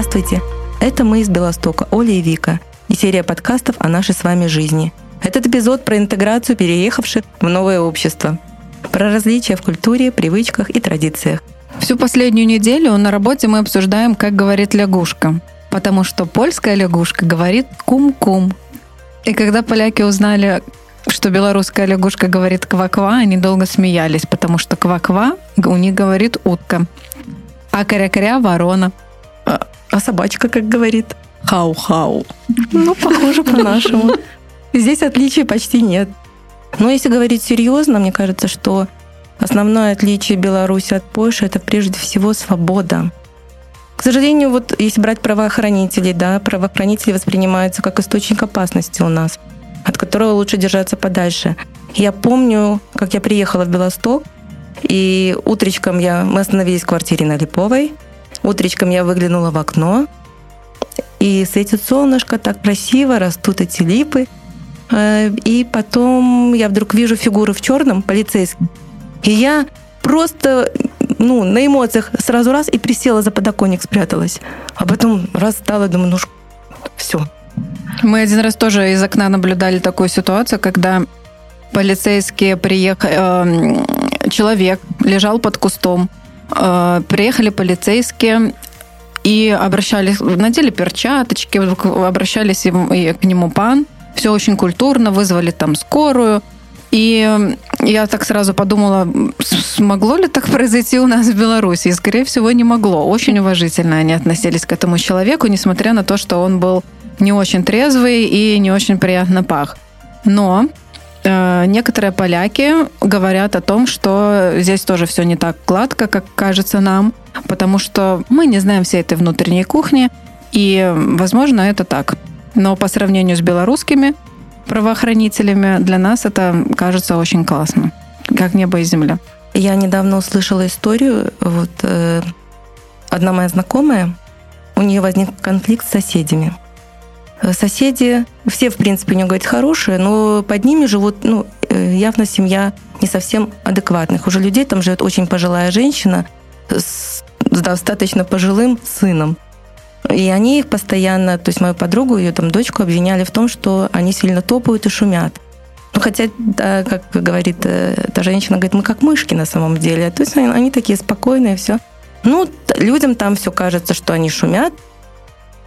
Здравствуйте! Это мы из Белостока, Оля и Вика, и серия подкастов о нашей с вами жизни. Этот эпизод про интеграцию переехавших в новое общество, про различия в культуре, привычках и традициях. Всю последнюю неделю на работе мы обсуждаем, как говорит лягушка, потому что польская лягушка говорит кум-кум. И когда поляки узнали, что белорусская лягушка говорит ква-ква, они долго смеялись, потому что ква-ква у них говорит утка, а коря-коря – ворона. А, а собачка как говорит? Хау-хау. Ну, похоже по-нашему. Здесь отличий почти нет. Но если говорить серьезно, мне кажется, что основное отличие Беларуси от Польши – это прежде всего свобода. К сожалению, вот если брать правоохранителей, да, правоохранители воспринимаются как источник опасности у нас, от которого лучше держаться подальше. Я помню, как я приехала в Белосток, и утречком я, мы остановились в квартире на Липовой, утречком я выглянула в окно, и светит солнышко, так красиво, растут эти липы – Э, и потом я вдруг вижу фигуру в черном, полицейский. И я просто ну, на эмоциях сразу раз и присела за подоконник, спряталась. А потом раз стала, думаю, ну все. Мы один раз тоже из окна наблюдали такую ситуацию, когда полицейские приехали, э, человек лежал под кустом, э, приехали полицейские и обращались, надели перчаточки, обращались к нему пан, все очень культурно, вызвали там скорую. И я так сразу подумала, смогло ли так произойти у нас в Беларуси? И, скорее всего, не могло. Очень уважительно они относились к этому человеку, несмотря на то, что он был не очень трезвый и не очень приятно пах. Но некоторые поляки говорят о том, что здесь тоже все не так гладко, как кажется нам, потому что мы не знаем всей этой внутренней кухни, и, возможно, это так. Но по сравнению с белорусскими правоохранителями для нас это кажется очень классно, как небо и земля. Я недавно услышала историю, вот э, одна моя знакомая, у нее возник конфликт с соседями. Э, соседи, все, в принципе, у нее, говорят, хорошие, но под ними живут, ну, э, явно семья не совсем адекватных. Уже людей там живет очень пожилая женщина с достаточно пожилым сыном. И они их постоянно, то есть мою подругу, ее там дочку обвиняли в том, что они сильно топают и шумят. Ну, хотя, да, как говорит э, эта женщина, говорит, мы как мышки на самом деле. То есть они, они такие спокойные, все. Ну, людям там все кажется, что они шумят.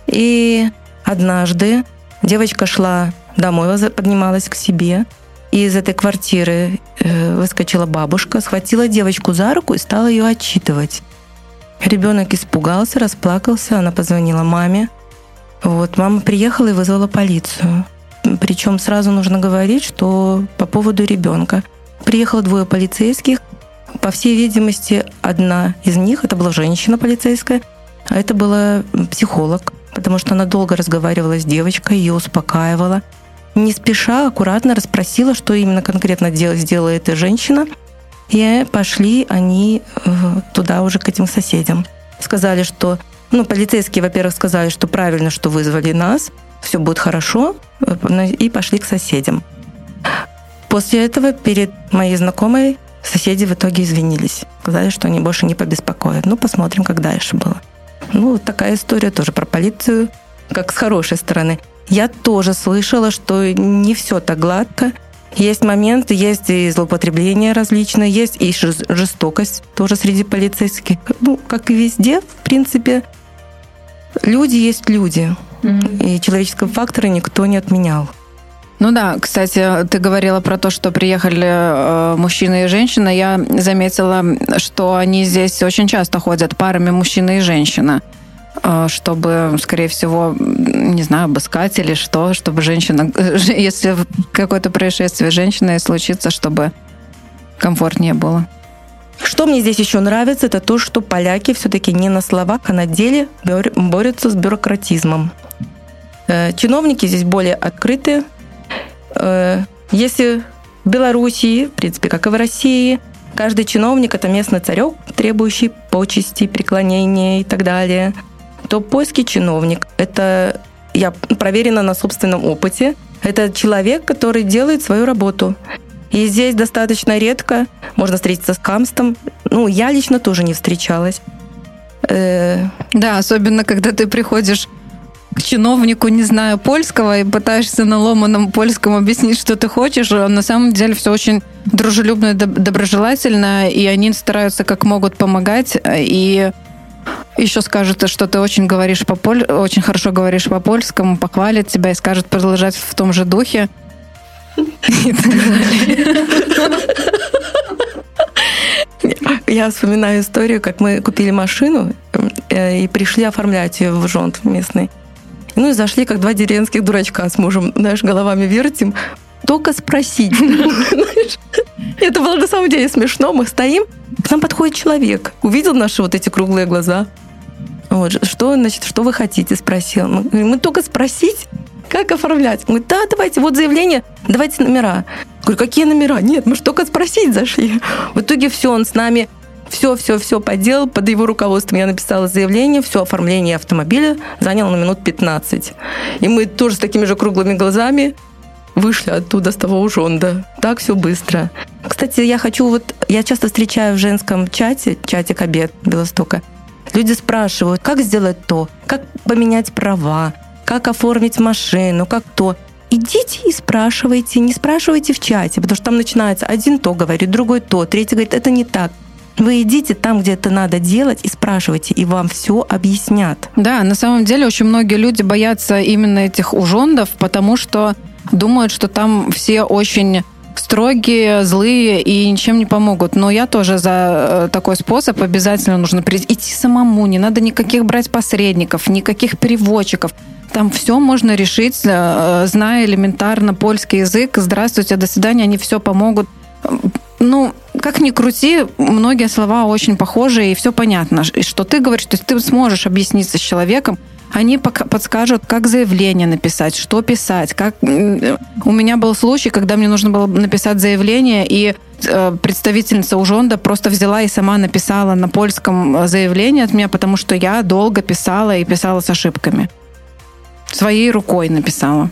И однажды девочка шла домой, поднималась к себе, и из этой квартиры э, выскочила бабушка, схватила девочку за руку и стала ее отчитывать. Ребенок испугался, расплакался, она позвонила маме. Вот, мама приехала и вызвала полицию. Причем сразу нужно говорить, что по поводу ребенка. Приехало двое полицейских. По всей видимости, одна из них, это была женщина полицейская, а это была психолог, потому что она долго разговаривала с девочкой, ее успокаивала. Не спеша, аккуратно расспросила, что именно конкретно сделала эта женщина – и пошли они э, туда уже к этим соседям. Сказали, что, ну, полицейские, во-первых, сказали, что правильно, что вызвали нас, все будет хорошо, э, и пошли к соседям. После этого перед моей знакомой соседи в итоге извинились. Сказали, что они больше не побеспокоят. Ну, посмотрим, как дальше было. Ну, вот такая история тоже про полицию, как с хорошей стороны. Я тоже слышала, что не все так гладко. Есть моменты, есть и злоупотребление различные, есть и жестокость тоже среди полицейских. Ну, как и везде, в принципе, люди есть люди. Mm-hmm. И человеческого фактора никто не отменял. Ну да, кстати, ты говорила про то, что приехали э, мужчина и женщина. Я заметила, что они здесь очень часто ходят парами мужчина и женщина. А, чтобы, скорее всего, не знаю, обыскать или что, чтобы женщина, если какое-то происшествие с женщиной случится, чтобы комфортнее было. Что мне здесь еще нравится, это то, что поляки все-таки не на словах, а на деле борются с бюрократизмом. Э, чиновники здесь более открыты. Э, если в Белоруссии, в принципе, как и в России, каждый чиновник – это местный царек, требующий почести, преклонения и так далее – то польский чиновник – это, я проверена на собственном опыте, это человек, который делает свою работу. И здесь достаточно редко можно встретиться с хамством. Ну, я лично тоже не встречалась. Э, Да, особенно когда ты приходишь к чиновнику, не зная польского, и пытаешься на ломаном польском объяснить, что ты хочешь. А на самом деле все очень дружелюбно и доброжелательно, и они стараются как могут помогать. И еще скажут, что ты очень говоришь по поль... очень хорошо говоришь по польскому, похвалит тебя и скажет продолжать в том же духе. Я вспоминаю историю, как мы купили машину э, и пришли оформлять ее в жонт местный. Ну и зашли, как два деревенских дурачка с мужем, знаешь, головами вертим. Только спросить. Это было на самом деле смешно. Мы стоим, к нам подходит человек, увидел наши вот эти круглые глаза. Вот, что, значит, что вы хотите, спросил. Мы, мы только спросить, как оформлять. Мы да, давайте, вот заявление, давайте номера. Говорю, какие номера? Нет, мы же только спросить зашли. В итоге все, он с нами все-все-все поделал. Под его руководством я написала заявление, все оформление автомобиля заняло на минут 15. И мы тоже с такими же круглыми глазами вышли оттуда с того ужонда. Так все быстро. Кстати, я хочу вот... Я часто встречаю в женском чате, чатик обед Белостока, люди спрашивают, как сделать то, как поменять права, как оформить машину, как то. Идите и спрашивайте, не спрашивайте в чате, потому что там начинается один то говорит, другой то, третий говорит, это не так. Вы идите там, где это надо делать, и спрашивайте, и вам все объяснят. Да, на самом деле очень многие люди боятся именно этих ужондов, потому что думают, что там все очень строгие, злые и ничем не помогут. Но я тоже за э, такой способ обязательно нужно идти самому. Не надо никаких брать посредников, никаких переводчиков. Там все можно решить, э, зная элементарно польский язык. Здравствуйте, до свидания, они все помогут. Ну, как ни крути, многие слова очень похожи, и все понятно. Что ты говоришь, то есть ты сможешь объясниться с человеком, они подскажут, как заявление написать, что писать. Как... У меня был случай, когда мне нужно было написать заявление, и э, представительница Ужонда просто взяла и сама написала на польском э, заявление от меня, потому что я долго писала и писала с ошибками. Своей рукой написала.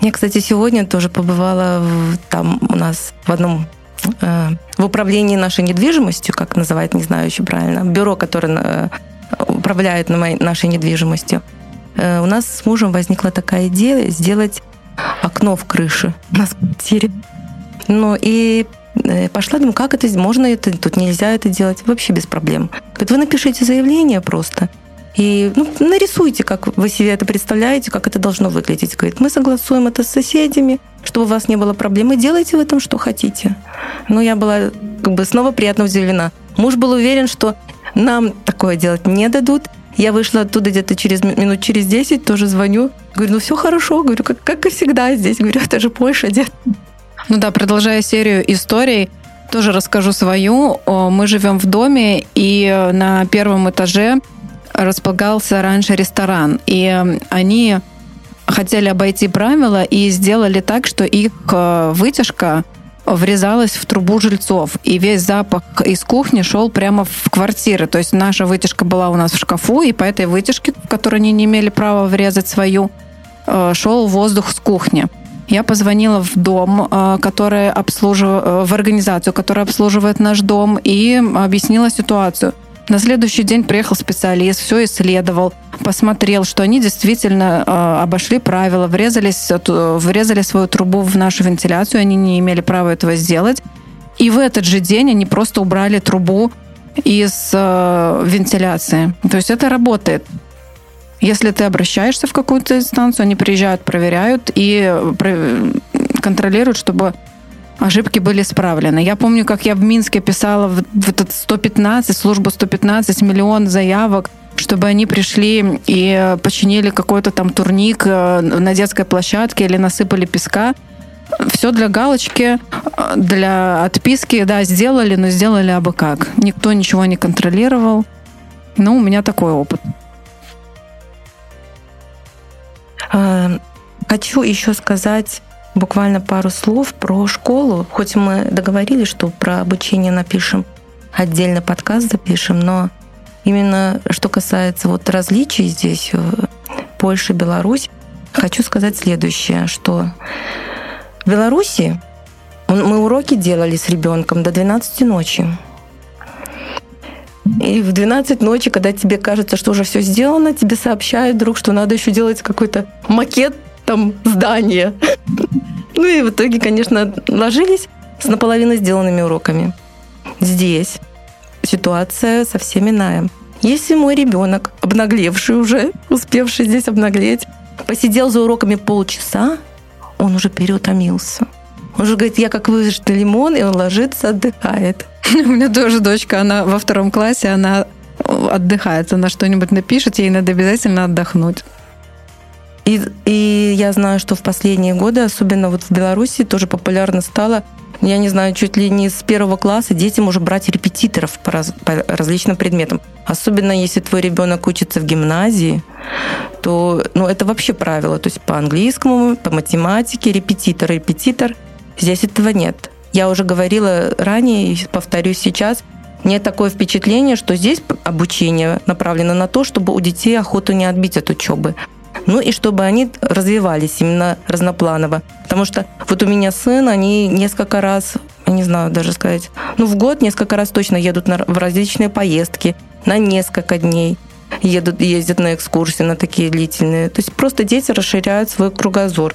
Я, кстати, сегодня тоже побывала в, там у нас в одном э, в управлении нашей недвижимостью, как называют, не знаю еще правильно, бюро, которое управляют нашей недвижимостью, э, у нас с мужем возникла такая идея сделать окно в крыше в квартире. Ну и э, пошла, думаю, как это, можно это, тут нельзя это делать, вообще без проблем. Говорит, вы напишите заявление просто, и ну, нарисуйте, как вы себе это представляете, как это должно выглядеть. Говорит, мы согласуем это с соседями, чтобы у вас не было проблем, и делайте в этом, что хотите. Но я была как бы снова приятно удивлена. Муж был уверен, что нам такое делать не дадут. Я вышла оттуда где-то через минут через 10, тоже звоню. Говорю, ну все хорошо, говорю, как, как и всегда здесь. Говорю, это же Польша, дед. Ну да, продолжая серию историй, тоже расскажу свою. Мы живем в доме, и на первом этаже располагался раньше ресторан. И они хотели обойти правила и сделали так, что их э, вытяжка врезалась в трубу жильцов, и весь запах из кухни шел прямо в квартиры. То есть наша вытяжка была у нас в шкафу, и по этой вытяжке, в которой они не имели права врезать свою, э, шел воздух с кухни. Я позвонила в дом, э, который обслуживает, в организацию, которая обслуживает наш дом, и объяснила ситуацию – на следующий день приехал специалист, все исследовал, посмотрел, что они действительно э, обошли правила, врезались, э, врезали свою трубу в нашу вентиляцию, они не имели права этого сделать. И в этот же день они просто убрали трубу из э, вентиляции. То есть это работает. Если ты обращаешься в какую-то инстанцию, они приезжают, проверяют и э, контролируют, чтобы ошибки были исправлены. Я помню, как я в Минске писала в, этот 115, службу 115, миллион заявок, чтобы они пришли и починили какой-то там турник э, на детской площадке или насыпали песка. Все для галочки, для отписки, да, сделали, но сделали абы как. Никто ничего не контролировал. Ну, у меня такой опыт. А, хочу еще сказать буквально пару слов про школу. Хоть мы договорились, что про обучение напишем отдельно подкаст запишем, но именно что касается вот различий здесь, Польша, Беларусь, хочу сказать следующее, что в Беларуси мы уроки делали с ребенком до 12 ночи. И в 12 ночи, когда тебе кажется, что уже все сделано, тебе сообщают вдруг, что надо еще делать какой-то макет там здания. Ну и в итоге, конечно, ложились с наполовину сделанными уроками. Здесь ситуация совсем иная. Если мой ребенок, обнаглевший уже, успевший здесь обнаглеть, посидел за уроками полчаса, он уже переутомился. Он уже говорит, я как выжатый лимон, и он ложится, отдыхает. У меня тоже дочка, она во втором классе, она отдыхает, она что-нибудь напишет, ей надо обязательно отдохнуть. И, и я знаю, что в последние годы, особенно вот в Беларуси, тоже популярно стало, я не знаю, чуть ли не с первого класса детям уже брать репетиторов по, раз, по различным предметам. Особенно если твой ребенок учится в гимназии, то ну, это вообще правило. То есть по английскому, по математике, репетитор, репетитор. Здесь этого нет. Я уже говорила ранее и повторюсь сейчас, нет такое впечатление, что здесь обучение направлено на то, чтобы у детей охоту не отбить от учебы. Ну и чтобы они развивались именно разнопланово. Потому что вот у меня сын, они несколько раз, я не знаю даже сказать, ну в год несколько раз точно едут на, в различные поездки на несколько дней едут, ездят на экскурсии, на такие длительные. То есть просто дети расширяют свой кругозор.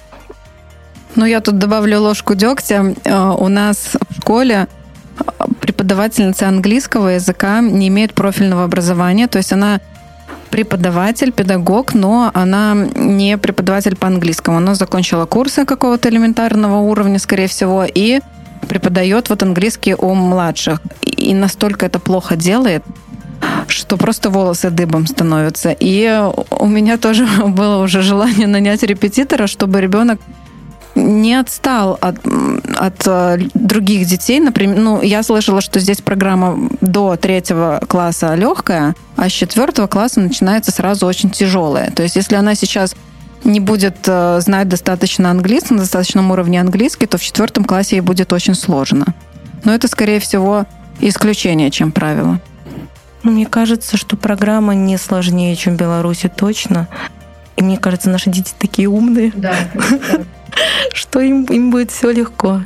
Ну, я тут добавлю ложку дегтя. Э, у нас в школе э, преподавательница английского языка не имеет профильного образования, то есть она преподаватель, педагог, но она не преподаватель по английскому. Она закончила курсы какого-то элементарного уровня, скорее всего, и преподает вот английский у младших. И настолько это плохо делает, что просто волосы дыбом становятся. И у меня тоже было уже желание нанять репетитора, чтобы ребенок не отстал от, от э, других детей. Например, ну, я слышала, что здесь программа до третьего класса легкая, а с четвертого класса начинается сразу очень тяжелая. То есть, если она сейчас не будет э, знать достаточно английский, на достаточном уровне английский, то в четвертом классе ей будет очень сложно. Но это, скорее всего, исключение, чем правило. Мне кажется, что программа не сложнее, чем в Беларуси точно. И мне кажется, наши дети такие умные. Да. Что им, им будет все легко.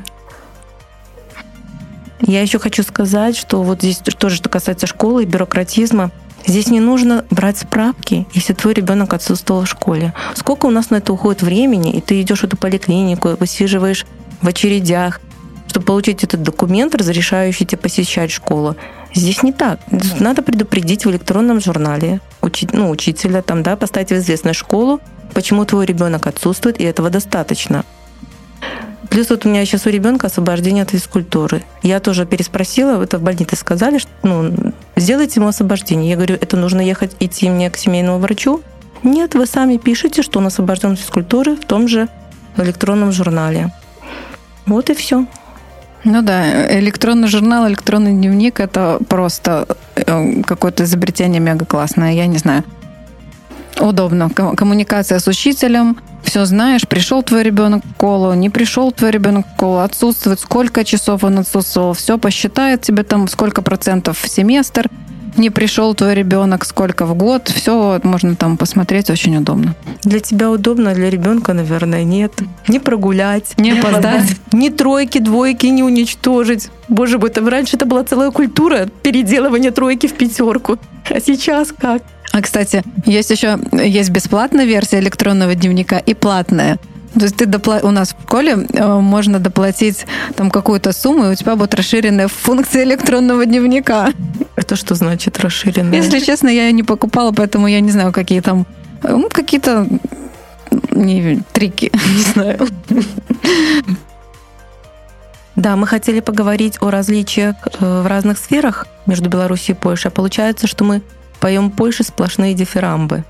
Я еще хочу сказать, что вот здесь тоже, что касается школы и бюрократизма, здесь не нужно брать справки, если твой ребенок отсутствовал в школе. Сколько у нас на это уходит времени, и ты идешь в эту поликлинику, высиживаешь в очередях, чтобы получить этот документ, разрешающий тебе посещать школу. Здесь не так. Надо предупредить в электронном журнале учить, ну, учителя, там, да, поставить в известность школу, почему твой ребенок отсутствует, и этого достаточно. Плюс вот у меня сейчас у ребенка освобождение от физкультуры. Я тоже переспросила, это в больнице сказали, что ну, сделайте ему освобождение. Я говорю, это нужно ехать, идти мне к семейному врачу? Нет, вы сами пишете, что он освобожден от физкультуры в том же электронном журнале. Вот и все. Ну да, электронный журнал, электронный дневник это просто э, какое-то изобретение мега классное, я не знаю. Удобно. Коммуникация с учителем, все знаешь, пришел твой ребенок в школу, не пришел твой ребенок в школу, отсутствует, сколько часов он отсутствовал, все посчитает тебе там, сколько процентов в семестр, не пришел твой ребенок, сколько в год, все можно там посмотреть, очень удобно. Для тебя удобно, для ребенка, наверное, нет. Не прогулять, не опоздать, ни тройки, двойки не уничтожить. Боже мой, там раньше это была целая культура переделывания тройки в пятерку. А сейчас как? А, кстати, есть еще есть бесплатная версия электронного дневника и платная. То есть ты допла... у нас в школе э, можно доплатить там какую-то сумму, и у тебя будет расширенная функция электронного дневника. Это что значит расширенная? Если честно, я ее не покупала, поэтому я не знаю, какие там ну, какие-то не, трики, не знаю. Да, мы хотели поговорить о различиях э, в разных сферах между Беларусью и Польшей. А получается, что мы поем Польше сплошные дифирамбы.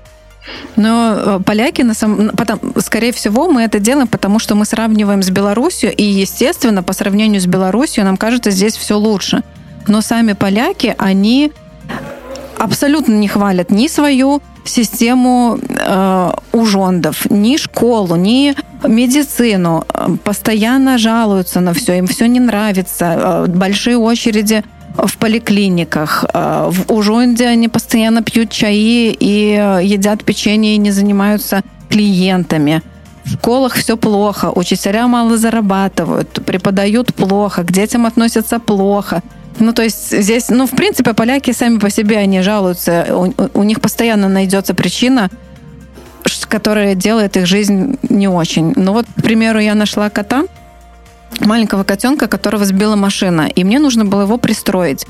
Но э, поляки, на самом, потом, скорее всего, мы это делаем, потому что мы сравниваем с Беларусью, и, естественно, по сравнению с Беларусью, нам кажется, здесь все лучше. Но сами поляки, они абсолютно не хвалят ни свою систему э, ужондов, ни школу, ни медицину. Постоянно жалуются на все, им все не нравится. Э, большие очереди в поликлиниках. Э, в Ужонде они постоянно пьют чаи и э, едят печенье и не занимаются клиентами. В школах все плохо, учителя мало зарабатывают, преподают плохо, к детям относятся плохо. Ну, то есть здесь, ну, в принципе, поляки сами по себе, они жалуются. У, у них постоянно найдется причина, которая делает их жизнь не очень. Ну, вот, к примеру, я нашла кота, маленького котенка, которого сбила машина, и мне нужно было его пристроить.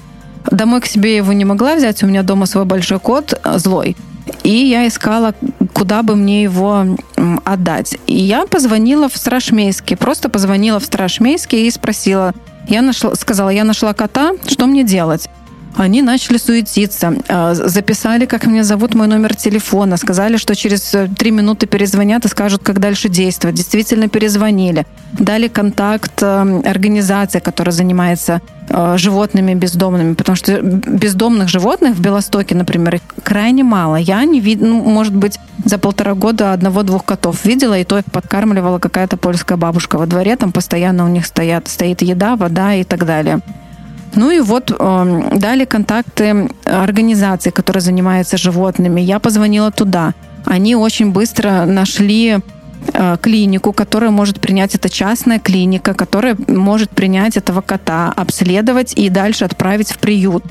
Домой к себе его не могла взять, у меня дома свой большой кот, э, злой. И я искала, куда бы мне его отдать. И я позвонила в Страшмейский, просто позвонила в Страшмейский и спросила, я нашла, сказала, я нашла кота, что мне делать? Они начали суетиться, а, записали, как меня зовут, мой номер телефона, сказали, что через э, три минуты перезвонят и скажут, как дальше действовать. Действительно перезвонили. Дали контакт э, организации, которая занимается э, животными бездомными, потому что бездомных животных в Белостоке, например, крайне мало. Я не видела, ну, может быть, за полтора года одного-двух котов видела, и то их подкармливала какая-то польская бабушка во дворе, там постоянно у них стоят, стоит еда, вода и так далее. Ну и вот э, дали контакты организации, которая занимается животными. Я позвонила туда. Они очень быстро нашли э, клинику, которая может принять, это частная клиника, которая может принять этого кота, обследовать и дальше отправить в приют.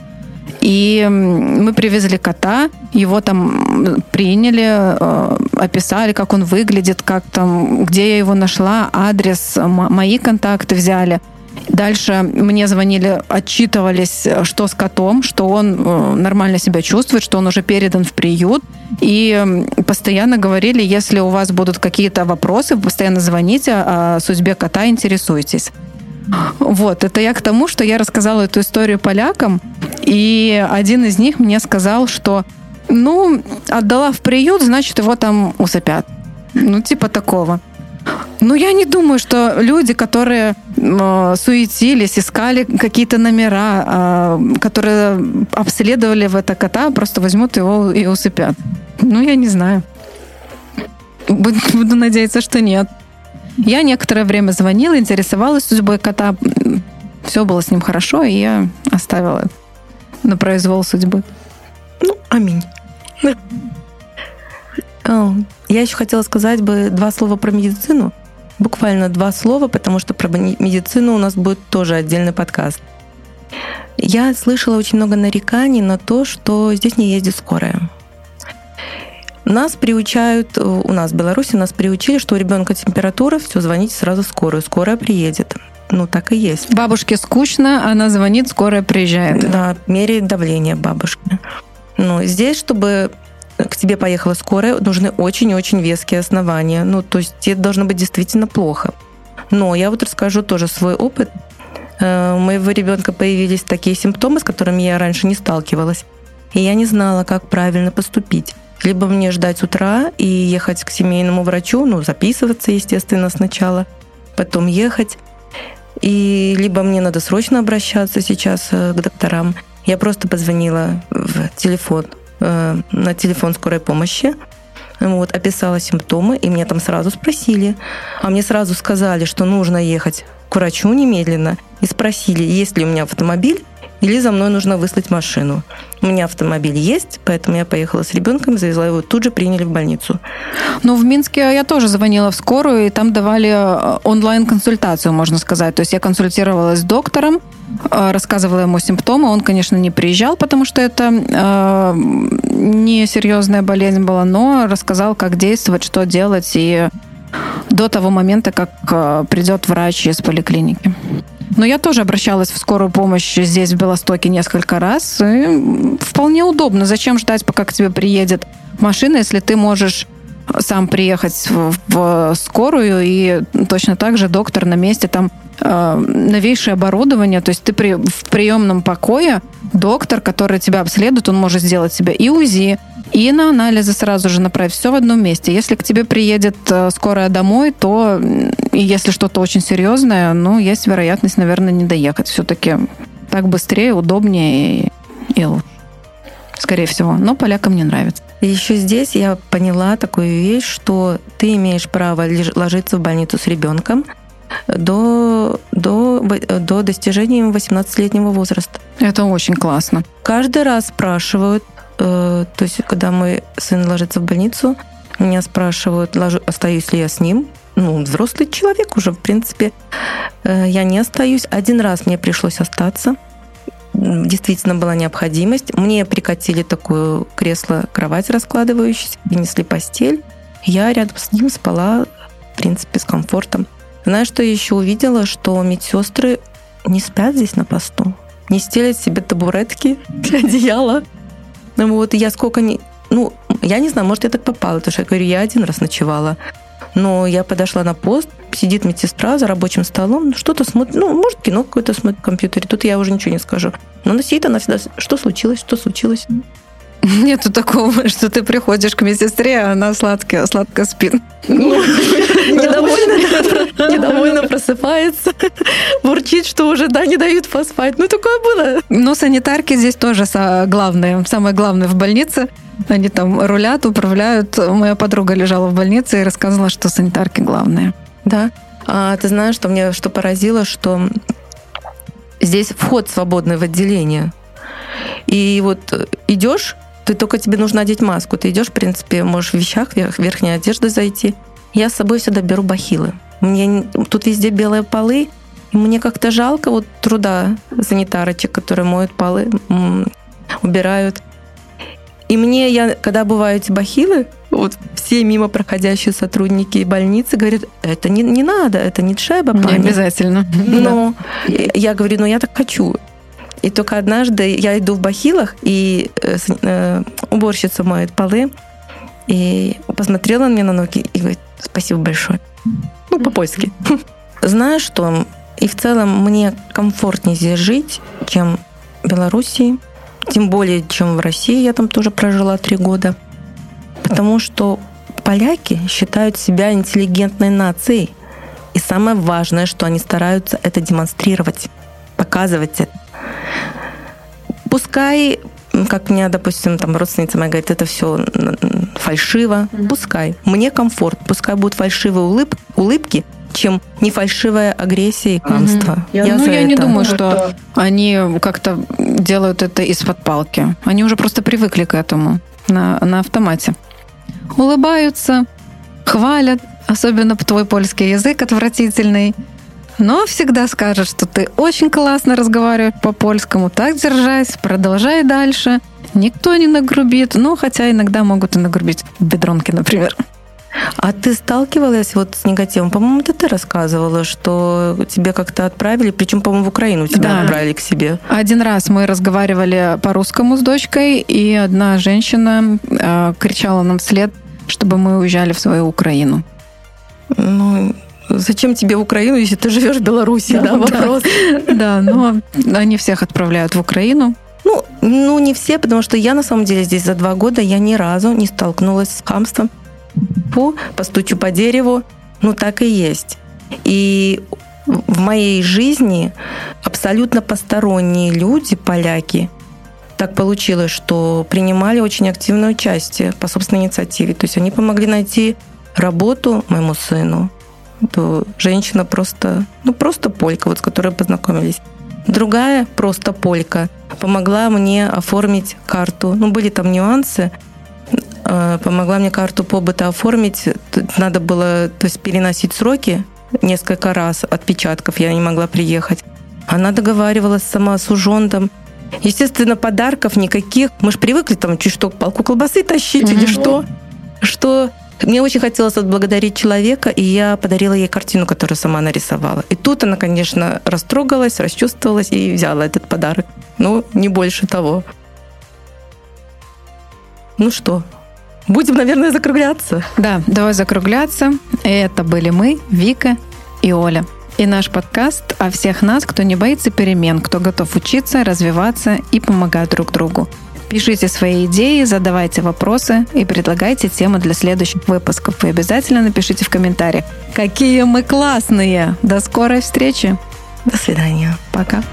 И мы привезли кота, его там приняли, э, описали, как он выглядит, как там, где я его нашла, адрес, мои контакты взяли – Дальше мне звонили, отчитывались, что с котом, что он э, нормально себя чувствует, что он уже передан в приют. И постоянно говорили, если у вас будут какие-то вопросы, постоянно звоните, о судьбе кота интересуйтесь. Вот, это я к тому, что я рассказала эту историю полякам, и один из них мне сказал, что, ну, отдала в приют, значит, его там усыпят. Ну, типа такого. Ну, я не думаю, что люди, которые э, суетились, искали какие-то номера, э, которые обследовали в это кота, просто возьмут его и усыпят. Ну, я не знаю. Буду, буду надеяться, что нет. Я некоторое время звонила, интересовалась судьбой кота. Все было с ним хорошо, и я оставила на произвол судьбы. Ну, аминь. Я еще хотела сказать бы два слова про медицину. Буквально два слова, потому что про медицину у нас будет тоже отдельный подкаст. Я слышала очень много нареканий на то, что здесь не ездит скорая. Нас приучают, у нас в Беларуси нас приучили, что у ребенка температура, все, звоните сразу скорую, скорая приедет. Ну, так и есть. Бабушке скучно, она звонит, скорая приезжает. Да, меряет давление бабушки. Ну, здесь, чтобы к тебе поехала скорая, нужны очень-очень веские основания. Ну, то есть это должно быть действительно плохо. Но я вот расскажу тоже свой опыт. Э, у моего ребенка появились такие симптомы, с которыми я раньше не сталкивалась. И я не знала, как правильно поступить. Либо мне ждать утра и ехать к семейному врачу, ну, записываться, естественно, сначала, потом ехать. И либо мне надо срочно обращаться сейчас э, к докторам. Я просто позвонила в телефон Э, на телефон скорой помощи, вот, описала симптомы, и меня там сразу спросили. А мне сразу сказали, что нужно ехать к врачу немедленно, и спросили, есть ли у меня автомобиль, или за мной нужно выслать машину. У меня автомобиль есть, поэтому я поехала с ребенком, завезла его, тут же приняли в больницу. Ну, в Минске я тоже звонила в скорую, и там давали э, онлайн-консультацию, можно сказать. То есть я консультировалась с доктором, э, рассказывала ему симптомы. Он, конечно, не приезжал, потому что это э, не серьезная болезнь была, но рассказал, как действовать, что делать, и до того момента, как э, придет врач из поликлиники. Но я тоже обращалась в скорую помощь здесь, в Белостоке, несколько раз. И вполне удобно. Зачем ждать, пока к тебе приедет машина, если ты можешь сам приехать в, в скорую, и точно так же доктор на месте, там новейшее оборудование, то есть ты при, в приемном покое, доктор, который тебя обследует, он может сделать себе и УЗИ, и на анализы сразу же направить. Все в одном месте. Если к тебе приедет э, скорая домой, то если что-то очень серьезное, ну, есть вероятность, наверное, не доехать. Все-таки так быстрее, удобнее и, и лучше. Скорее всего. Но полякам не нравится. Еще здесь я поняла такую вещь, что ты имеешь право ложиться в больницу с ребенком до, до, до достижения 18-летнего возраста. Это очень классно. Каждый раз спрашивают, Э, то есть, когда мой сын ложится в больницу, меня спрашивают, ложу, остаюсь ли я с ним. Ну, взрослый человек уже, в принципе. Э, я не остаюсь. Один раз мне пришлось остаться. действительно была необходимость. Мне прикатили такое кресло-кровать раскладывающееся, принесли постель. Я рядом с ним спала, в принципе, с комфортом. Знаешь, что я еще увидела? Что медсестры не спят здесь на посту. Не стелят себе табуретки одеяла. Вот, и я сколько не... Ну, я не знаю, может, я так попала, потому что я говорю, я один раз ночевала. Но я подошла на пост, сидит медсестра за рабочим столом, что-то смотрит, ну, может, кино какое-то смотрит в компьютере, тут я уже ничего не скажу. Но она сидит, она всегда, что случилось, что случилось? Нету такого, что ты приходишь к медсестре, а она сладко, сладко спит. Недовольно просыпается, бурчит, что уже, да, не дают поспать. Ну, такое было. Ну, санитарки здесь тоже главное, самое главное в больнице. Они там рулят, управляют. Моя подруга лежала в больнице и рассказывала, что санитарки главные. Да. А ты знаешь, что мне что поразило, что здесь вход свободный в отделение. И вот идешь, ты только тебе нужно одеть маску. Ты идешь, в принципе, можешь в вещах, верх, верхней одежды зайти. Я с собой всегда беру бахилы. Мне тут везде белые полы, и мне как-то жалко вот труда санитарочек, которые моют полы, убирают. И мне, я, когда бывают эти бахилы, вот все мимо проходящие сотрудники больницы говорят, это не, не надо, это не шеба, Не обязательно. Но я говорю, ну я так хочу. И только однажды я иду в бахилах, и э, э, уборщица моет полы, и посмотрела мне на ноги и говорит, спасибо большое. Ну, по-польски. Знаешь что? И в целом мне комфортнее здесь жить, чем в Белоруссии, тем более, чем в России. Я там тоже прожила три года. Потому что поляки считают себя интеллигентной нацией. И самое важное, что они стараются это демонстрировать, показывать это. Пускай, как мне, допустим, там родственница моя говорит, это все фальшиво, mm-hmm. пускай. Мне комфорт, пускай будут фальшивые улыб, улыбки, чем не фальшивая агрессия и хамство. Угу. Я, я, ну, я не думаю, что они как-то делают это из-под палки. Они уже просто привыкли к этому на, на автомате. Улыбаются, хвалят, особенно твой польский язык отвратительный но всегда скажет, что ты очень классно разговариваешь по-польскому, так держась, продолжай дальше. Никто не нагрубит, ну, хотя иногда могут и нагрубить бедронки, например. А ты сталкивалась вот с негативом? По-моему, это ты рассказывала, что тебе как-то отправили, причем, по-моему, в Украину тебя да. отправили к себе. Один раз мы разговаривали по-русскому с дочкой, и одна женщина э, кричала нам вслед, чтобы мы уезжали в свою Украину. Ну, Зачем тебе в Украину, если ты живешь в Беларуси, да, да вопрос. Да, но они всех отправляют в Украину. Ну, ну, не все, потому что я на самом деле здесь за два года я ни разу не столкнулась с хамством. По, постучу по дереву, ну так и есть. И в моей жизни абсолютно посторонние люди, поляки, так получилось, что принимали очень активное участие по собственной инициативе. То есть они помогли найти работу моему сыну, то женщина просто, ну просто полька, вот с которой познакомились. Другая просто полька помогла мне оформить карту. Ну, были там нюансы. Э, помогла мне карту побыта оформить. Надо было то есть, переносить сроки несколько раз отпечатков. Я не могла приехать. Она договаривалась сама с ужондом. Естественно, подарков никаких. Мы же привыкли там чуть что палку колбасы тащить mm-hmm. или что. Что мне очень хотелось отблагодарить человека, и я подарила ей картину, которую сама нарисовала. И тут она, конечно, растрогалась, расчувствовалась и взяла этот подарок. Ну, не больше того. Ну что, будем, наверное, закругляться? Да, давай закругляться. Это были мы, Вика и Оля. И наш подкаст о всех нас, кто не боится перемен, кто готов учиться, развиваться и помогать друг другу. Пишите свои идеи, задавайте вопросы и предлагайте темы для следующих выпусков. И обязательно напишите в комментариях, какие мы классные. До скорой встречи. До свидания. Пока.